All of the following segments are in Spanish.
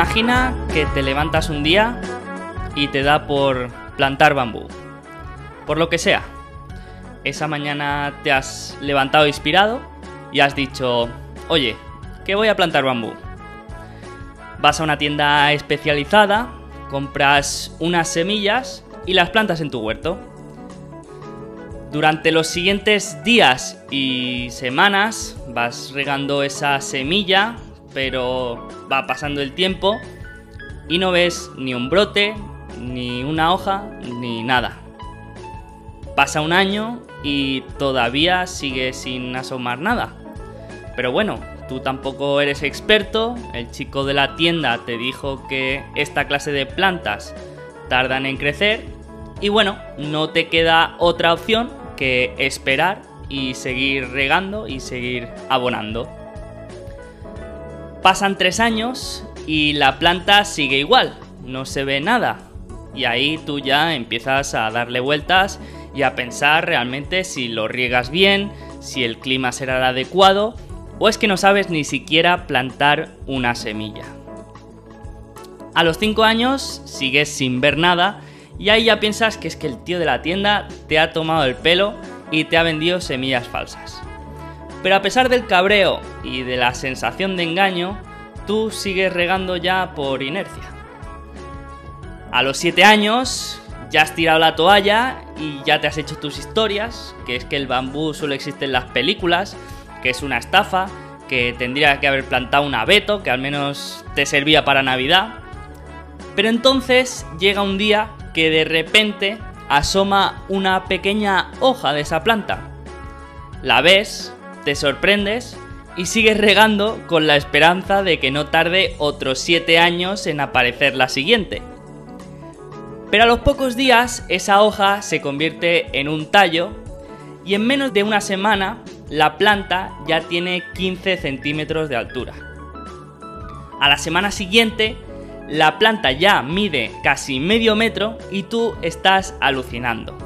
Imagina que te levantas un día y te da por plantar bambú. Por lo que sea. Esa mañana te has levantado inspirado y has dicho, oye, que voy a plantar bambú. Vas a una tienda especializada, compras unas semillas y las plantas en tu huerto. Durante los siguientes días y semanas vas regando esa semilla, pero va pasando el tiempo y no ves ni un brote, ni una hoja, ni nada. Pasa un año y todavía sigue sin asomar nada. Pero bueno, tú tampoco eres experto, el chico de la tienda te dijo que esta clase de plantas tardan en crecer y bueno, no te queda otra opción que esperar y seguir regando y seguir abonando. Pasan tres años y la planta sigue igual, no se ve nada. Y ahí tú ya empiezas a darle vueltas y a pensar realmente si lo riegas bien, si el clima será el adecuado, o es que no sabes ni siquiera plantar una semilla. A los 5 años sigues sin ver nada y ahí ya piensas que es que el tío de la tienda te ha tomado el pelo y te ha vendido semillas falsas. Pero a pesar del cabreo y de la sensación de engaño, tú sigues regando ya por inercia. A los 7 años ya has tirado la toalla y ya te has hecho tus historias, que es que el bambú solo existe en las películas, que es una estafa, que tendría que haber plantado un abeto, que al menos te servía para Navidad. Pero entonces llega un día que de repente asoma una pequeña hoja de esa planta. La ves, te sorprendes y sigues regando con la esperanza de que no tarde otros 7 años en aparecer la siguiente. Pero a los pocos días esa hoja se convierte en un tallo y en menos de una semana la planta ya tiene 15 centímetros de altura. A la semana siguiente la planta ya mide casi medio metro y tú estás alucinando.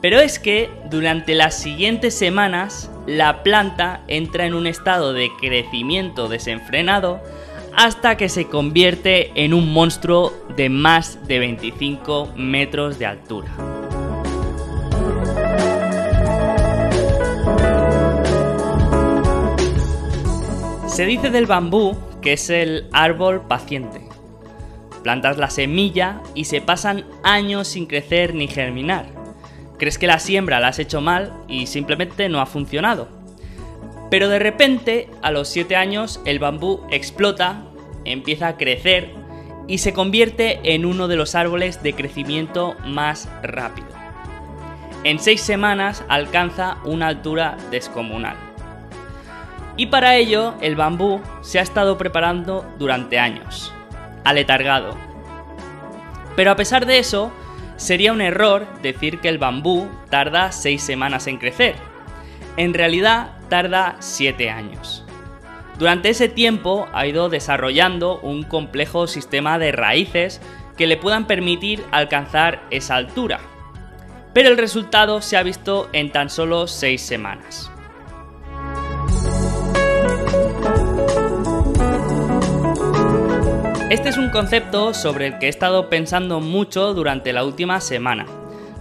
Pero es que durante las siguientes semanas la planta entra en un estado de crecimiento desenfrenado hasta que se convierte en un monstruo de más de 25 metros de altura. Se dice del bambú que es el árbol paciente. Plantas la semilla y se pasan años sin crecer ni germinar. Crees que la siembra la has hecho mal y simplemente no ha funcionado. Pero de repente, a los 7 años, el bambú explota, empieza a crecer y se convierte en uno de los árboles de crecimiento más rápido. En 6 semanas alcanza una altura descomunal. Y para ello, el bambú se ha estado preparando durante años, aletargado. Pero a pesar de eso, sería un error decir que el bambú tarda 6 semanas en crecer. En realidad, tarda 7 años. Durante ese tiempo ha ido desarrollando un complejo sistema de raíces que le puedan permitir alcanzar esa altura. Pero el resultado se ha visto en tan solo 6 semanas. Este es un concepto sobre el que he estado pensando mucho durante la última semana,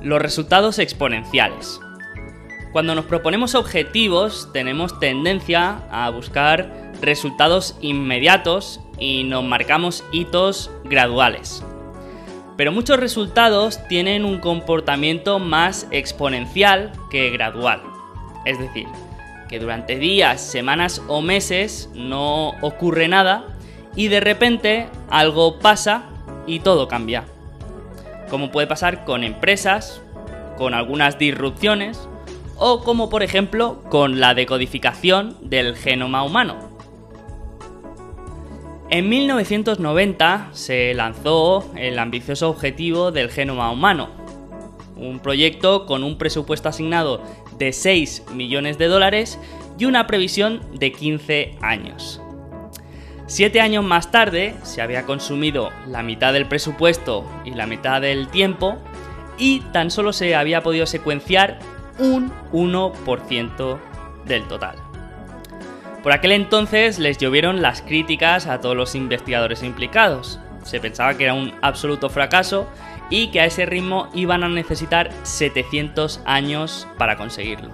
los resultados exponenciales. Cuando nos proponemos objetivos tenemos tendencia a buscar resultados inmediatos y nos marcamos hitos graduales. Pero muchos resultados tienen un comportamiento más exponencial que gradual. Es decir, que durante días, semanas o meses no ocurre nada y de repente algo pasa y todo cambia. Como puede pasar con empresas, con algunas disrupciones o como por ejemplo con la decodificación del genoma humano. En 1990 se lanzó el ambicioso objetivo del genoma humano, un proyecto con un presupuesto asignado de 6 millones de dólares y una previsión de 15 años. Siete años más tarde se había consumido la mitad del presupuesto y la mitad del tiempo y tan solo se había podido secuenciar un 1% del total. Por aquel entonces les llovieron las críticas a todos los investigadores implicados. Se pensaba que era un absoluto fracaso y que a ese ritmo iban a necesitar 700 años para conseguirlo.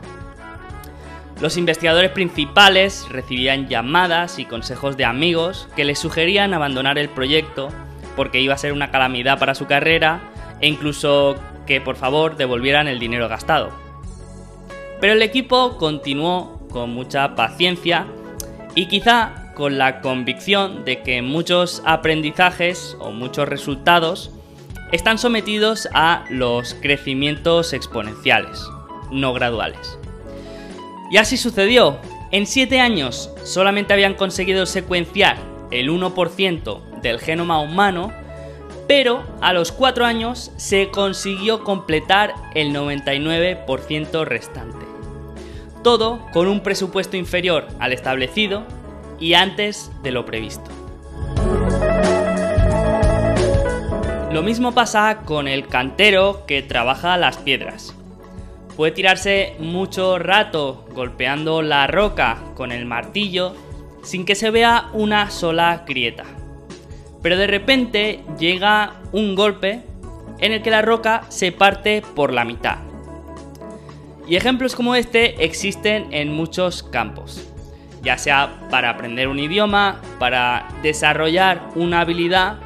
Los investigadores principales recibían llamadas y consejos de amigos que les sugerían abandonar el proyecto porque iba a ser una calamidad para su carrera e incluso que por favor devolvieran el dinero gastado. Pero el equipo continuó con mucha paciencia y quizá con la convicción de que muchos aprendizajes o muchos resultados están sometidos a los crecimientos exponenciales, no graduales. Y así sucedió. En 7 años solamente habían conseguido secuenciar el 1% del genoma humano, pero a los 4 años se consiguió completar el 99% restante. Todo con un presupuesto inferior al establecido y antes de lo previsto. Lo mismo pasa con el cantero que trabaja las piedras. Puede tirarse mucho rato golpeando la roca con el martillo sin que se vea una sola grieta. Pero de repente llega un golpe en el que la roca se parte por la mitad. Y ejemplos como este existen en muchos campos, ya sea para aprender un idioma, para desarrollar una habilidad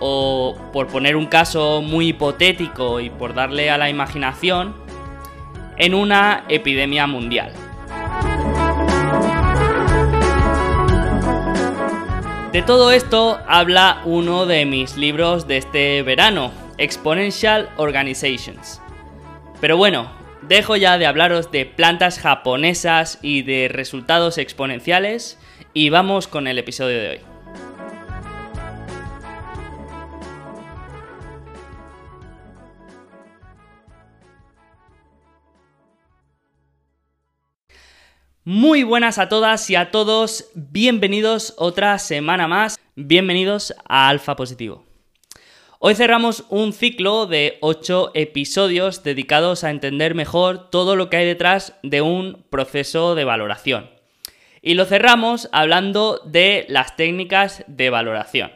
o por poner un caso muy hipotético y por darle a la imaginación, en una epidemia mundial. De todo esto habla uno de mis libros de este verano, Exponential Organizations. Pero bueno, dejo ya de hablaros de plantas japonesas y de resultados exponenciales y vamos con el episodio de hoy. Muy buenas a todas y a todos, bienvenidos otra semana más, bienvenidos a Alfa Positivo. Hoy cerramos un ciclo de 8 episodios dedicados a entender mejor todo lo que hay detrás de un proceso de valoración. Y lo cerramos hablando de las técnicas de valoración.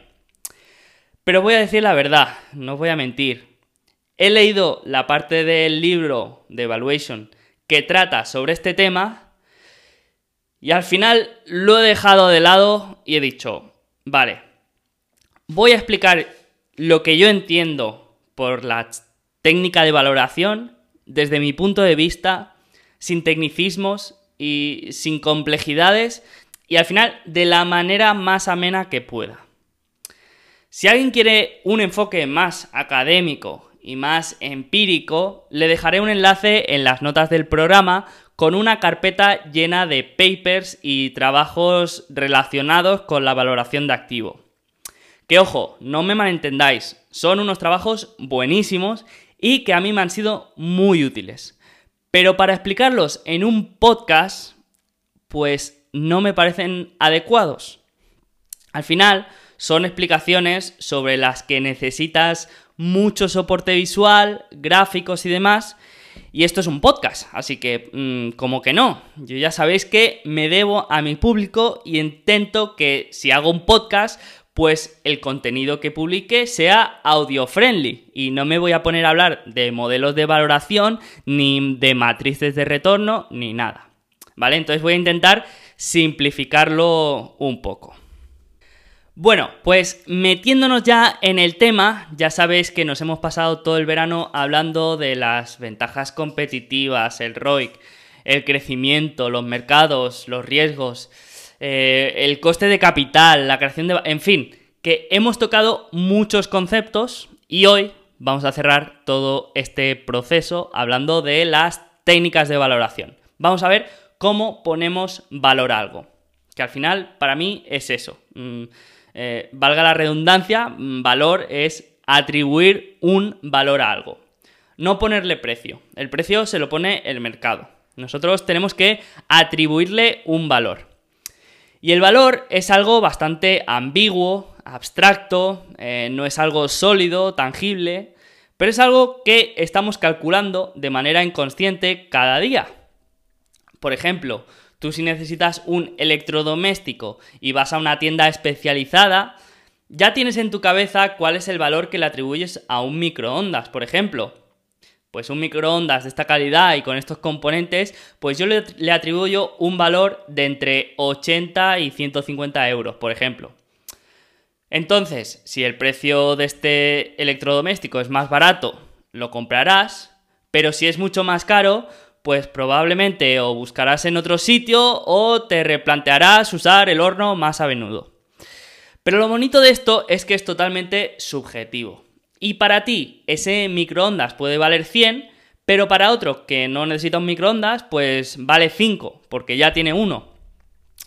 Pero voy a decir la verdad, no voy a mentir. He leído la parte del libro de Evaluation que trata sobre este tema y al final lo he dejado de lado y he dicho, vale, voy a explicar lo que yo entiendo por la técnica de valoración desde mi punto de vista, sin tecnicismos y sin complejidades y al final de la manera más amena que pueda. Si alguien quiere un enfoque más académico y más empírico, le dejaré un enlace en las notas del programa con una carpeta llena de papers y trabajos relacionados con la valoración de activo. Que ojo, no me malentendáis, son unos trabajos buenísimos y que a mí me han sido muy útiles. Pero para explicarlos en un podcast, pues no me parecen adecuados. Al final, son explicaciones sobre las que necesitas mucho soporte visual, gráficos y demás, y esto es un podcast, así que mm, como que no. Yo ya sabéis que me debo a mi público y intento que si hago un podcast, pues el contenido que publique sea audio friendly y no me voy a poner a hablar de modelos de valoración ni de matrices de retorno ni nada. ¿Vale? Entonces voy a intentar simplificarlo un poco. Bueno, pues metiéndonos ya en el tema, ya sabéis que nos hemos pasado todo el verano hablando de las ventajas competitivas, el ROIC, el crecimiento, los mercados, los riesgos, eh, el coste de capital, la creación de... En fin, que hemos tocado muchos conceptos y hoy vamos a cerrar todo este proceso hablando de las técnicas de valoración. Vamos a ver cómo ponemos valor a algo, que al final para mí es eso. Mm, eh, valga la redundancia, mm, valor es atribuir un valor a algo. No ponerle precio. El precio se lo pone el mercado. Nosotros tenemos que atribuirle un valor. Y el valor es algo bastante ambiguo, abstracto, eh, no es algo sólido, tangible, pero es algo que estamos calculando de manera inconsciente cada día. Por ejemplo, Tú si necesitas un electrodoméstico y vas a una tienda especializada, ya tienes en tu cabeza cuál es el valor que le atribuyes a un microondas, por ejemplo. Pues un microondas de esta calidad y con estos componentes, pues yo le, atribuyo un valor de entre 80 y 150 euros, por ejemplo. Entonces, si el precio de este electrodoméstico es más barato, lo comprarás, pero si es mucho más caro, pues probablemente o buscarás en otro sitio o te replantearás usar el horno más a menudo. Pero lo bonito de esto es que es totalmente subjetivo. Y para ti ese microondas puede valer 100, pero para otro que no necesita un microondas, pues vale 5, porque ya tiene uno.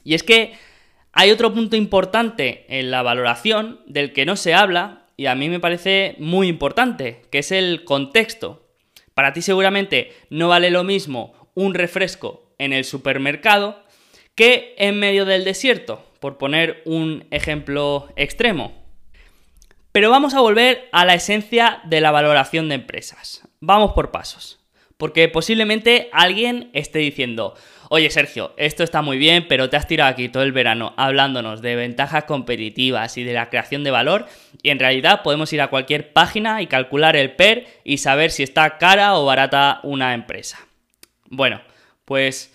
Y es que hay otro punto importante en la valoración del que no se habla y a mí me parece muy importante, que es el contexto. Para ti seguramente no vale lo mismo un refresco en el supermercado que en medio del desierto, por poner un ejemplo extremo. Pero vamos a volver a la esencia de la valoración de empresas. Vamos por pasos. Porque posiblemente alguien esté diciendo, oye Sergio, esto está muy bien, pero te has tirado aquí todo el verano hablándonos de ventajas competitivas y de la creación de valor, y en realidad podemos ir a cualquier página y calcular el PER y saber si está cara o barata una empresa. Bueno, pues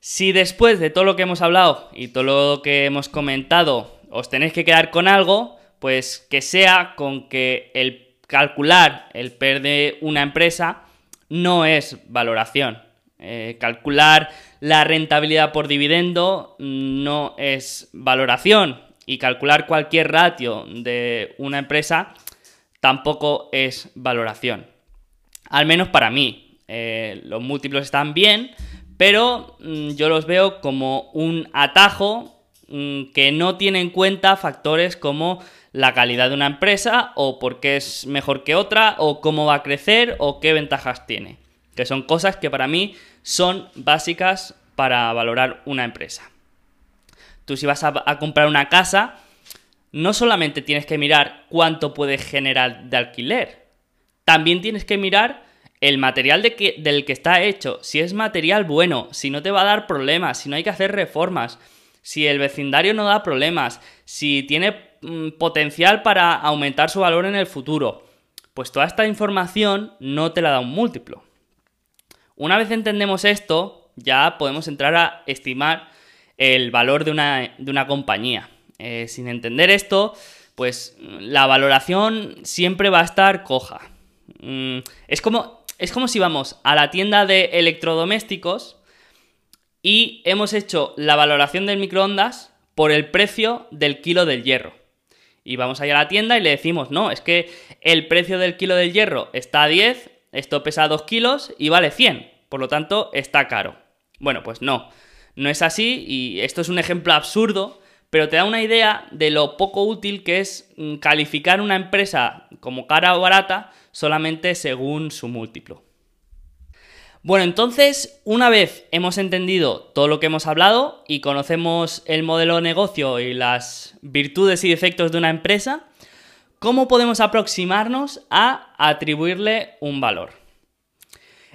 si después de todo lo que hemos hablado y todo lo que hemos comentado os tenéis que quedar con algo, pues que sea con que el calcular el PER de una empresa no es valoración. Eh, calcular la rentabilidad por dividendo no es valoración y calcular cualquier ratio de una empresa tampoco es valoración. Al menos para mí. Eh, los múltiplos están bien, pero mm, yo los veo como un atajo mm, que no tiene en cuenta factores como la calidad de una empresa o por qué es mejor que otra o cómo va a crecer o qué ventajas tiene. Que son cosas que para mí son básicas para valorar una empresa. Tú si vas a, a comprar una casa, no solamente tienes que mirar cuánto puede generar de alquiler, también tienes que mirar el material de que, del que está hecho, si es material bueno, si no te va a dar problemas, si no hay que hacer reformas, si el vecindario no da problemas, si tiene potencial para aumentar su valor en el futuro, pues toda esta información no te la da un múltiplo. Una vez entendemos esto, ya podemos entrar a estimar el valor de una, de una compañía. Eh, sin entender esto, pues la valoración siempre va a estar coja. Mm, es como es como si vamos a la tienda de electrodomésticos y hemos hecho la valoración del microondas por el precio del kilo del hierro. Y vamos allá a la tienda y le decimos, no, es que el precio del kilo del hierro está a 10, esto pesa 2 kilos y vale 100, por lo tanto está caro. Bueno, pues no, no es así y esto es un ejemplo absurdo, pero te da una idea de lo poco útil que es mm, calificar una empresa como cara o barata solamente según su múltiplo. Bueno, entonces, una vez hemos entendido todo lo que hemos hablado y conocemos el modelo de negocio y las virtudes y defectos de una empresa, ¿cómo podemos aproximarnos a atribuirle un valor?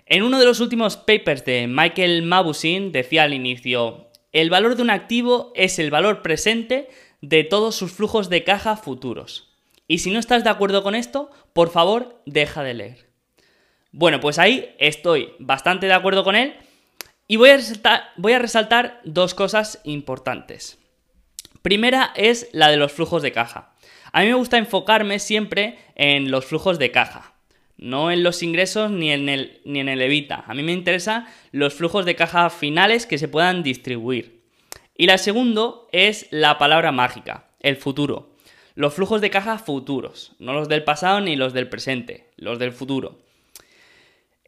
En uno de los últimos papers de Michael Mabusin decía al inicio, el valor de un activo es el valor presente de todos sus flujos de caja futuros. Y si no estás de acuerdo con esto, por favor, deja de leer. Bueno, pues ahí estoy bastante de acuerdo con él y voy a resaltar, dos cosas importantes. Primera es la de los flujos de caja. A mí me gusta enfocarme siempre en los flujos de caja, no en los ingresos ni en el, ni en el evita. A mí me interesan los flujos de caja finales que se puedan distribuir. Y la segunda es la palabra mágica, el futuro. Los flujos de caja futuros, no los del pasado ni los del presente, los del futuro.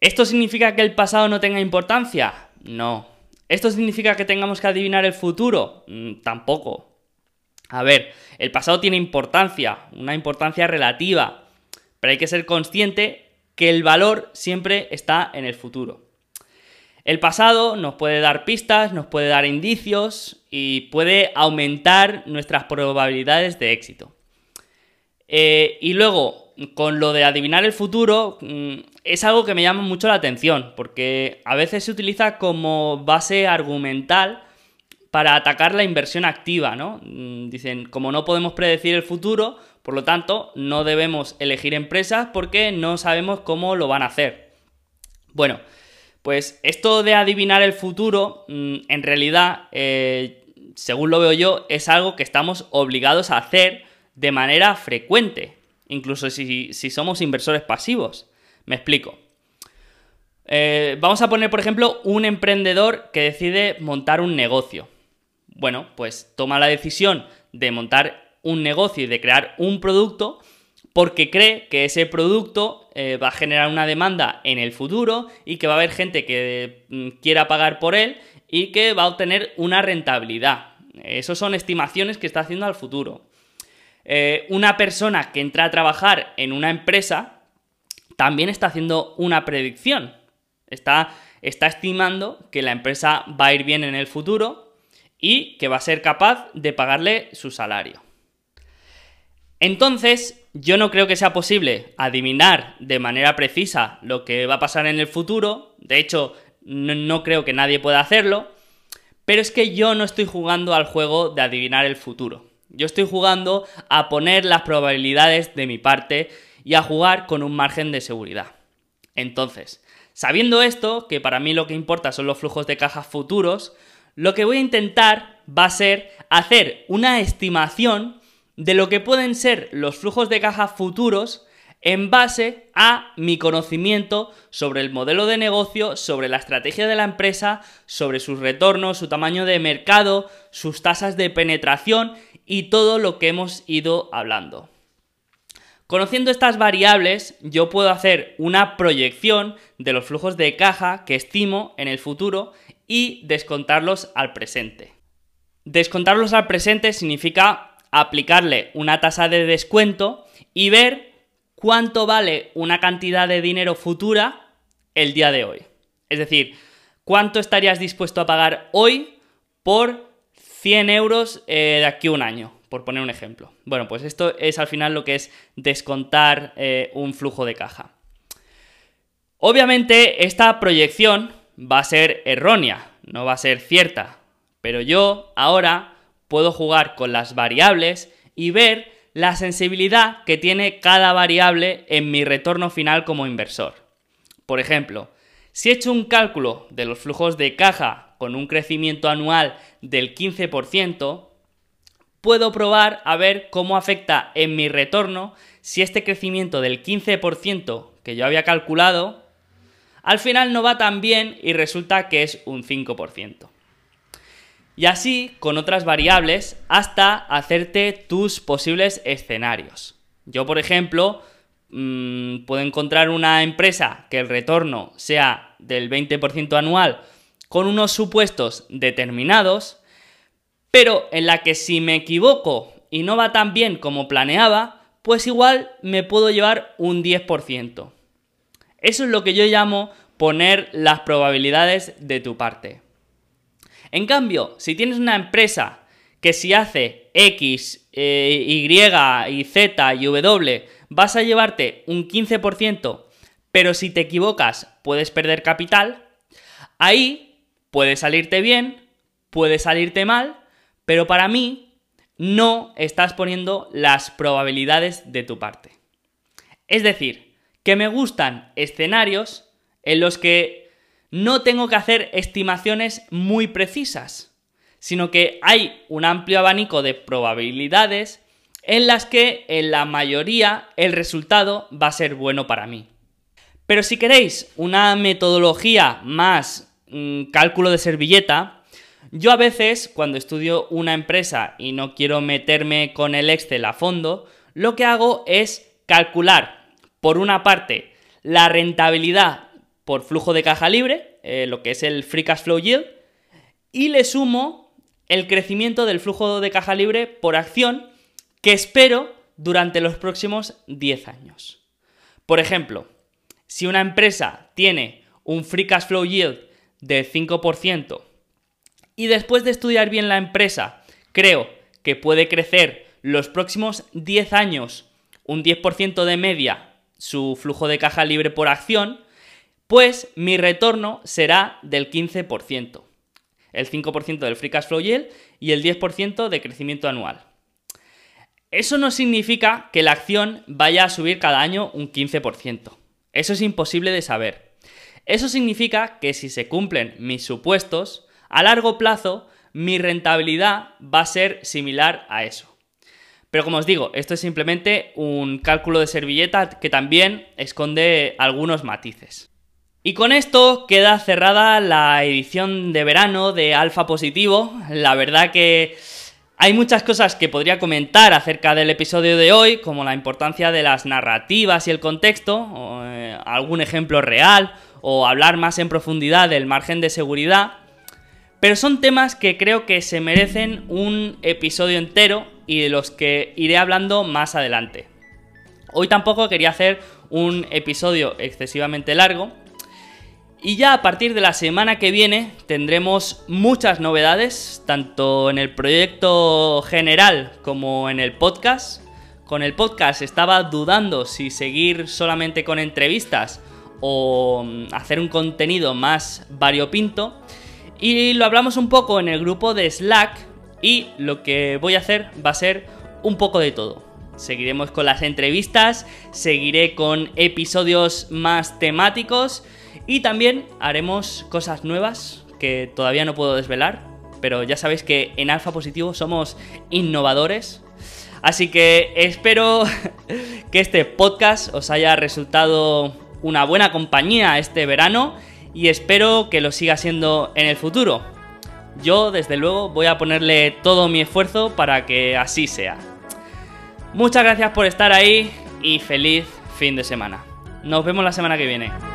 ¿Esto significa que el pasado no tenga importancia? No. ¿Esto significa que tengamos que adivinar el futuro? Mm, tampoco. A ver, el pasado tiene importancia, una importancia relativa, pero hay que ser consciente que el valor siempre está en el futuro. El pasado nos puede dar pistas, nos puede dar indicios y puede aumentar nuestras probabilidades de éxito. Eh, y luego, con lo de adivinar el futuro, mm, es algo que me llama mucho la atención, porque a veces se utiliza como base argumental para atacar la inversión activa, ¿no? Mm, dicen, como no podemos predecir el futuro, por lo tanto, no debemos elegir empresas porque no sabemos cómo lo van a hacer. Bueno, pues esto de adivinar el futuro, mm, en realidad, eh, según lo veo yo, es algo que estamos obligados a hacer de manera frecuente, incluso si, somos inversores pasivos. Me explico. Eh, vamos a poner, por ejemplo, un emprendedor que decide montar un negocio. Bueno, pues toma la decisión de montar un negocio y de crear un producto porque cree que ese producto eh, va a generar una demanda en el futuro y que va a haber gente que mm, quiera pagar por él y que va a obtener una rentabilidad. Esas son estimaciones que está haciendo al futuro. Eh, una persona que entra a trabajar en una empresa también está haciendo una predicción. Está, está estimando que la empresa va a ir bien en el futuro y que va a ser capaz de pagarle su salario. Entonces, yo no creo que sea posible adivinar de manera precisa lo que va a pasar en el futuro. De hecho, no, creo que nadie pueda hacerlo. Pero es que yo no estoy jugando al juego de adivinar el futuro. Yo estoy jugando a poner las probabilidades de mi parte y a jugar con un margen de seguridad. Entonces, sabiendo esto, que para mí lo que importa son los flujos de caja futuros, lo que voy a intentar va a ser hacer una estimación de lo que pueden ser los flujos de caja futuros en base a mi conocimiento sobre el modelo de negocio, sobre la estrategia de la empresa, sobre sus retornos, su tamaño de mercado, sus tasas de penetración y todo lo que hemos ido hablando. Conociendo estas variables, yo puedo hacer una proyección de los flujos de caja que estimo en el futuro y descontarlos al presente. Descontarlos al presente significa aplicarle una tasa de descuento y ver cuánto vale una cantidad de dinero futura el día de hoy. Es decir, cuánto estarías dispuesto a pagar hoy por 100 euros eh, de aquí a un año, por poner un ejemplo. Bueno, pues esto es al final lo que es descontar eh, un flujo de caja. Obviamente esta proyección va a ser errónea, no va a ser cierta, pero yo ahora puedo jugar con las variables y ver la sensibilidad que tiene cada variable en mi retorno final como inversor. Por ejemplo, si he hecho un cálculo de los flujos de caja con un crecimiento anual del 15%, puedo probar a ver cómo afecta en mi retorno si este crecimiento del 15% que yo había calculado, al final no va tan bien y resulta que es un 5%. Y así con otras variables hasta hacerte tus posibles escenarios. Yo, por ejemplo, mm, puedo encontrar una empresa que el retorno sea del 20% anual con unos supuestos determinados, pero en la que si me equivoco y no va tan bien como planeaba, pues igual me puedo llevar un 10%. Eso es lo que yo llamo poner las probabilidades de tu parte. En cambio, si tienes una empresa que si hace X, eh, Y y Z y W, vas a llevarte un 15%, pero si te equivocas puedes perder capital, ahí Puede salirte bien, puede salirte mal, pero para mí no estás poniendo las probabilidades de tu parte. Es decir, que me gustan escenarios en los que no tengo que hacer estimaciones muy precisas, sino que hay un amplio abanico de probabilidades en las que en la mayoría el resultado va a ser bueno para mí. Pero si queréis una metodología más cálculo de servilleta, yo a veces, cuando estudio una empresa y no quiero meterme con el Excel a fondo, lo que hago es calcular, por una parte, la rentabilidad por flujo de caja libre, eh, lo que es el Free Cash Flow Yield, y le sumo el crecimiento del flujo de caja libre por acción que espero durante los próximos 10 años. Por ejemplo, si una empresa tiene un Free Cash Flow Yield del 5%. Y después de estudiar bien la empresa, creo que puede crecer los próximos 10 años un 10% de media su flujo de caja libre por acción, pues mi retorno será del 15%. El 5% del free cash flow yield y el 10% de crecimiento anual. Eso no significa que la acción vaya a subir cada año un 15%. Eso es imposible de saber. Eso significa que si se cumplen mis supuestos, a largo plazo mi rentabilidad va a ser similar a eso. Pero como os digo, esto es simplemente un cálculo de servilleta que también esconde algunos matices. Y con esto queda cerrada la edición de verano de Alfa Positivo. La verdad que hay muchas cosas que podría comentar acerca del episodio de hoy, como la importancia de las narrativas y el contexto, eh, algún ejemplo real, o hablar más en profundidad del margen de seguridad. Pero son temas que creo que se merecen un episodio entero y de los que iré hablando más adelante. Hoy tampoco quería hacer un episodio excesivamente largo. Y ya a partir de la semana que viene tendremos muchas novedades, tanto en el proyecto general como en el podcast. Con el podcast estaba dudando si seguir solamente con entrevistas o mm, hacer un contenido más variopinto. Y lo hablamos un poco en el grupo de Slack y lo que voy a hacer va a ser un poco de todo. Seguiremos con las entrevistas, seguiré con episodios más temáticos y también haremos cosas nuevas que todavía no puedo desvelar, pero ya sabéis que en Alfa Positivo somos innovadores. Así que espero que este podcast os haya resultado una buena compañía este verano y espero que lo siga siendo en el futuro. Yo, desde luego, voy a ponerle todo mi esfuerzo para que así sea. Muchas gracias por estar ahí y feliz fin de semana. Nos vemos la semana que viene.